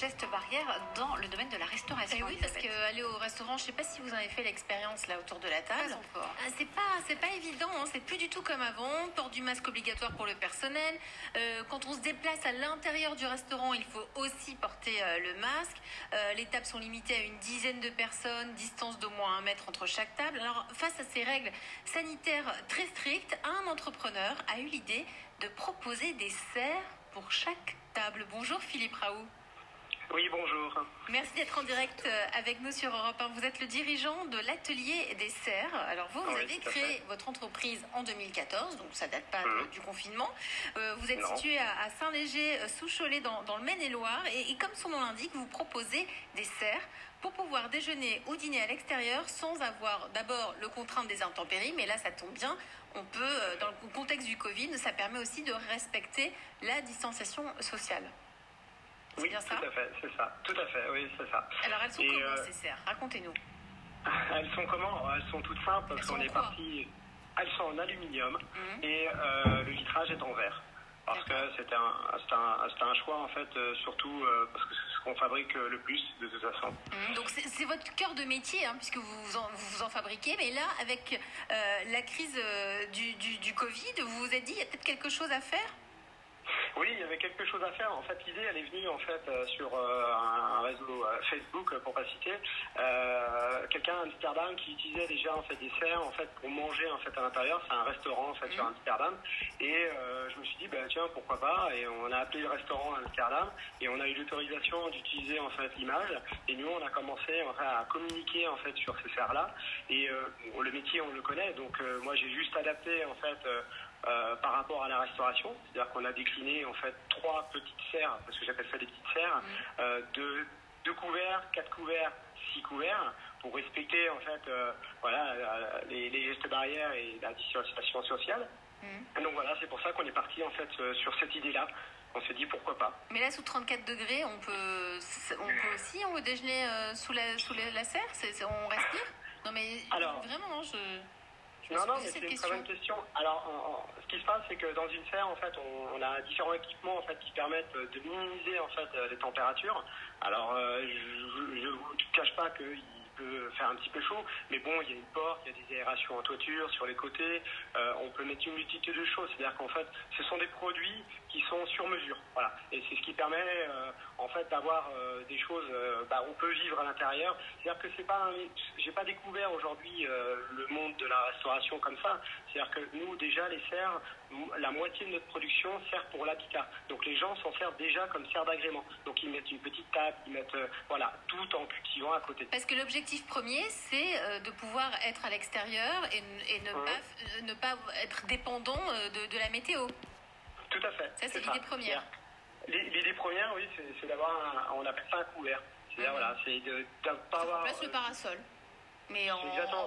gestes barrières dans le domaine de la restauration. Et Eh oui, parce qu'aller au restaurant, je sais pas si vous en avez fait l'expérience là autour de la table. Ah, C'est pas, c'est pas évident, hein. c'est plus du tout comme avant. Port du masque obligatoire pour le personnel. Euh, quand on se déplace à l'intérieur du restaurant, il faut aussi porter euh, le masque. Euh, les tables sont limitées à une dizaine de personnes, distance d'au moins un mètre entre chaque table. Alors, face à ces règles sanitaires très strictes, un entrepreneur a eu l'idée de proposer des serres pour chaque table. Bonjour Philippe Raoult. Oui, bonjour. Merci d'être en direct euh, avec nous sur Europe 1. Vous êtes le dirigeant de l'atelier des serres. Alors vous, vous Oui, avez créé votre entreprise en 2014, donc ça date pas Mhm. du confinement. Euh, vous êtes Non. situé à, à Saint-Léger, euh, sous Cholet, dans, dans le Maine-et-Loire. Et, et comme son nom l'indique, vous proposez des serres pour pouvoir déjeuner ou dîner à l'extérieur sans avoir d'abord le contrainte des intempéries. Mais là, ça tombe bien. On peut, dans le contexte du Covid, ça permet aussi de respecter la distanciation sociale. C'est Oui, bien ça tout à fait, c'est ça. Tout à fait, oui, c'est ça. Alors elles sont Et, comment euh, ces serres? Racontez-nous. Elles sont comment? Elles sont toutes simples parce Elles sont qu'on est parti. Elles sont en aluminium Mhm. et euh, le vitrage est en verre. Parce que c'était un, un, un choix en fait, euh, surtout euh, parce que c'est ce qu'on fabrique le plus de toute façon. Mhm. Donc c'est votre cœur de métier, hein, puisque vous vous en, vous vous en fabriquez. Mais là, avec la crise du, du, du Covid, vous vous êtes dit, il y a peut-être quelque chose à faire? Oui, il y avait quelque chose à faire. En fait, l'idée, elle est venue en fait euh, sur euh, un réseau euh, Facebook, pour pas citer, euh, quelqu'un à Amsterdam qui utilisait déjà en fait des serres en fait pour manger en fait à l'intérieur. C'est un restaurant en fait sur Amsterdam. Et euh, je me suis dit, bah, tiens, pourquoi pas Et on a appelé le restaurant à Amsterdam et on a eu l'autorisation d'utiliser en fait l'image. Et nous, on a commencé en fait, à communiquer en fait sur ces serres-là. Et euh, le métier, on le connaît. Donc euh, moi, j'ai juste adapté en fait. Euh, par rapport à la restauration, c'est-à-dire qu'on a décliné en fait trois petites serres, parce que j'appelle ça des petites serres, euh, de deux couverts, quatre couverts, six couverts, pour respecter en fait euh, voilà les, les gestes barrières et la distanciation sociale. Mhm. Donc voilà, c'est pour ça qu'on est parti en fait sur cette idée-là. On s'est dit pourquoi pas. Mais là, sous 34 degrés, on peut, on peut aussi on peut déjeuner sous, la, sous la, serre On respire? Non mais Alors- vraiment, je, Non, non, mais c'est une question. très bonne question. Alors, ce qui se passe, c'est que dans une serre, en fait, on, on a différents équipements en fait qui permettent euh, de minimiser en fait euh, les températures. Alors, euh, je ne vous cache pas qu'il faire un petit peu chaud, mais bon, il y a une porte, il y a des aérations en toiture, sur les côtés. Euh, on peut mettre une multitude de choses. C'est-à-dire qu'en fait, ce sont des produits qui sont sur mesure. Voilà. Et c'est ce qui permet, euh, en fait, d'avoir euh, des choses. bah, on peut vivre à l'intérieur. C'est-à-dire que c'est pas. J'ai pas découvert aujourd'hui le monde de la restauration comme ça. C'est-à-dire que nous, déjà, les serres, la moitié de notre production sert pour l'habitat. Donc les gens s'en servent déjà comme serre d'agrément. Donc ils mettent une petite table, ils mettent euh, voilà tout en cultivant à côté. Parce que l'objectif premier, c'est euh, de pouvoir être à l'extérieur et, ne, Mhm. pas, euh, ne pas être dépendant de, de la météo. Tout à fait. Ça, c'est l'idée première. L'idée première, oui, c'est d'avoir, un- on appelle ça un couvert. C'est-à-dire, Mhm. voilà, c'est de ne pas avoir. remplace le parasol, mais en,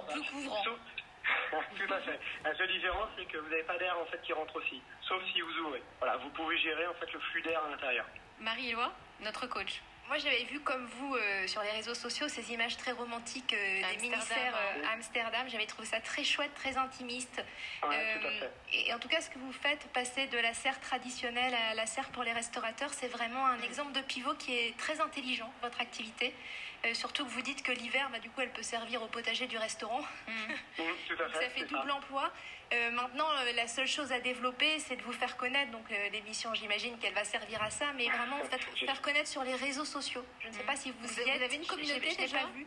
plus couvrant. Sauf- Tout à fait. La seule différence, c'est que vous n'avez pas d'air en fait qui rentre aussi, sauf si vous ouvrez. Voilà, vous pouvez gérer en fait le flux d'air à l'intérieur. Marie-Éloi, notre coach. Moi, j'avais vu comme vous euh, sur les réseaux sociaux ces images très romantiques euh, des Amsterdam, mini-serres euh, hein. à Amsterdam. J'avais trouvé ça très chouette, très intimiste. Ouais, Euh, tout à fait. et en tout cas, ce que vous faites, passer de la serre traditionnelle à la serre pour les restaurateurs, c'est vraiment un exemple de pivot qui est très intelligent, votre activité. Surtout que vous dites que l'hiver, bah, du coup, elle peut servir au potager du restaurant. Tout à Donc, fait. ça fait double emploi. Maintenant, la seule chose à développer, c'est de vous faire connaître. Donc, l'émission, j'imagine qu'elle va servir à ça, mais vraiment, faire connaître sur les réseaux sociaux. Je ne sais pas si vous, Vous y avez- êtes. vous avez une communauté je- déjà pas vu.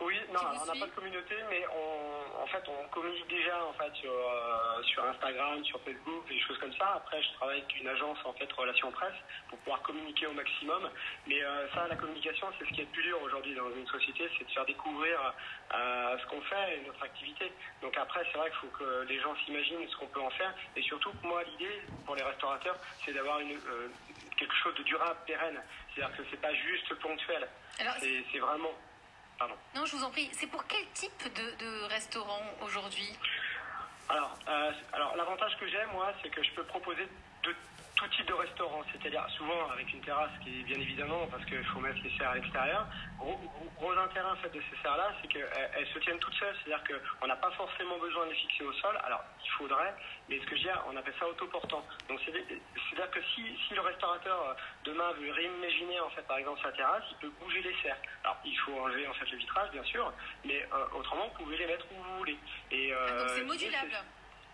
Oui, non, on n'a pas de communauté, mais on, en fait, on communique déjà en fait sur, euh, sur Instagram, sur Facebook, des choses comme ça. Après, je travaille avec une agence en fait relations presse pour pouvoir communiquer au maximum. Mais euh, ça, la communication, c'est ce qui est le plus dur aujourd'hui dans une société, c'est de faire découvrir euh, ce qu'on fait et notre activité. Donc après, c'est vrai qu'il faut que les gens s'imaginent ce qu'on peut en faire. Et surtout, moi, l'idée pour les restaurateurs, c'est d'avoir une euh, quelque chose de durable, pérenne. C'est-à-dire que c'est pas juste ponctuel. C'est vraiment. Pardon. non, je vous en prie, c'est pour quel type de, de restaurant aujourd'hui? Alors, euh, alors l'avantage que j'ai, moi, c'est que je peux proposer de tout type de restaurant, c'est-à-dire souvent avec une terrasse qui est bien évidemment parce qu'il faut mettre les serres à l'extérieur. Gros, gros, gros intérêt en fait de ces serres-là, c'est qu'elles elles se tiennent toutes seules, c'est-à-dire qu'on n'a pas forcément besoin de les fixer au sol. Alors il faudrait, mais ce que je dis, on appelle ça autoportant. Donc c'est- c'est-à-dire que si, si le restaurateur euh, demain veut réimaginer en fait par exemple sa terrasse, il peut bouger les serres. Alors il faut enlever en fait le vitrage bien sûr, mais euh, autrement vous pouvez les mettre où vous voulez. Et, Ah, donc euh, c'est modulable.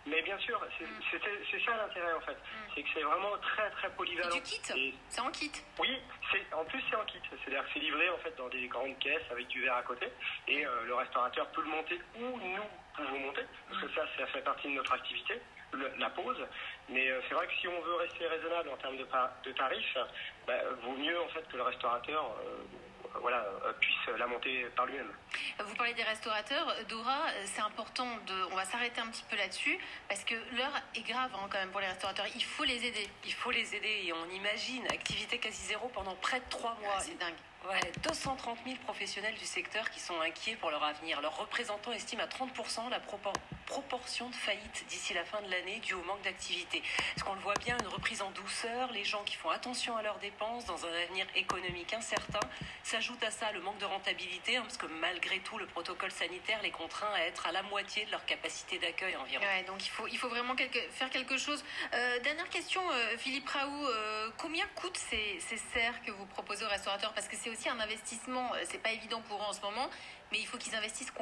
Mais bien sûr, c'est Mm. c'est ça l'intérêt en fait. C'est que c'est vraiment très très polyvalent. du kit Et- C'est en kit. oui, c'est en plus c'est en kit, c'est-à-dire que c'est livré en fait dans des grandes caisses avec du verre à côté et euh, le restaurateur peut le monter ou nous pouvons monter parce que ça ça fait partie de notre activité, le- la pause. Mais euh, c'est vrai que si on veut rester raisonnable en termes de, de tarifs, bah, vaut mieux en fait que le restaurateur euh, voilà euh, puisse la monter par lui-même. Vous parlez des restaurateurs. Dora, c'est important de. On va s'arrêter un petit peu là-dessus parce que l'heure est grave hein, quand même pour les restaurateurs. Il faut les aider. Il faut les aider et on imagine activité quasi zéro pendant près de trois mois. Ah, c'est dingue. Ouais, 230 000 professionnels du secteur qui sont inquiets pour leur avenir. Leurs représentants estiment à 30% la propor- proportion de faillites d'ici la fin de l'année due au manque d'activité. Parce qu'on le voit bien, une reprise en douceur, les gens qui font attention à leurs dépenses dans un avenir économique incertain. S'ajoute à ça le manque de rentabilité, hein, parce que malgré tout, le protocole sanitaire les contraint à être à la moitié de leur capacité d'accueil environ. Donc il faut, il faut vraiment faire quelque chose. Euh, dernière question, euh, Philippe Raoult, euh, combien coûtent ces, ces serres que vous proposez aux restaurateurs? Parce que c'est aussi un investissement, c'est pas évident pour eux en ce moment, mais il faut qu'ils investissent combien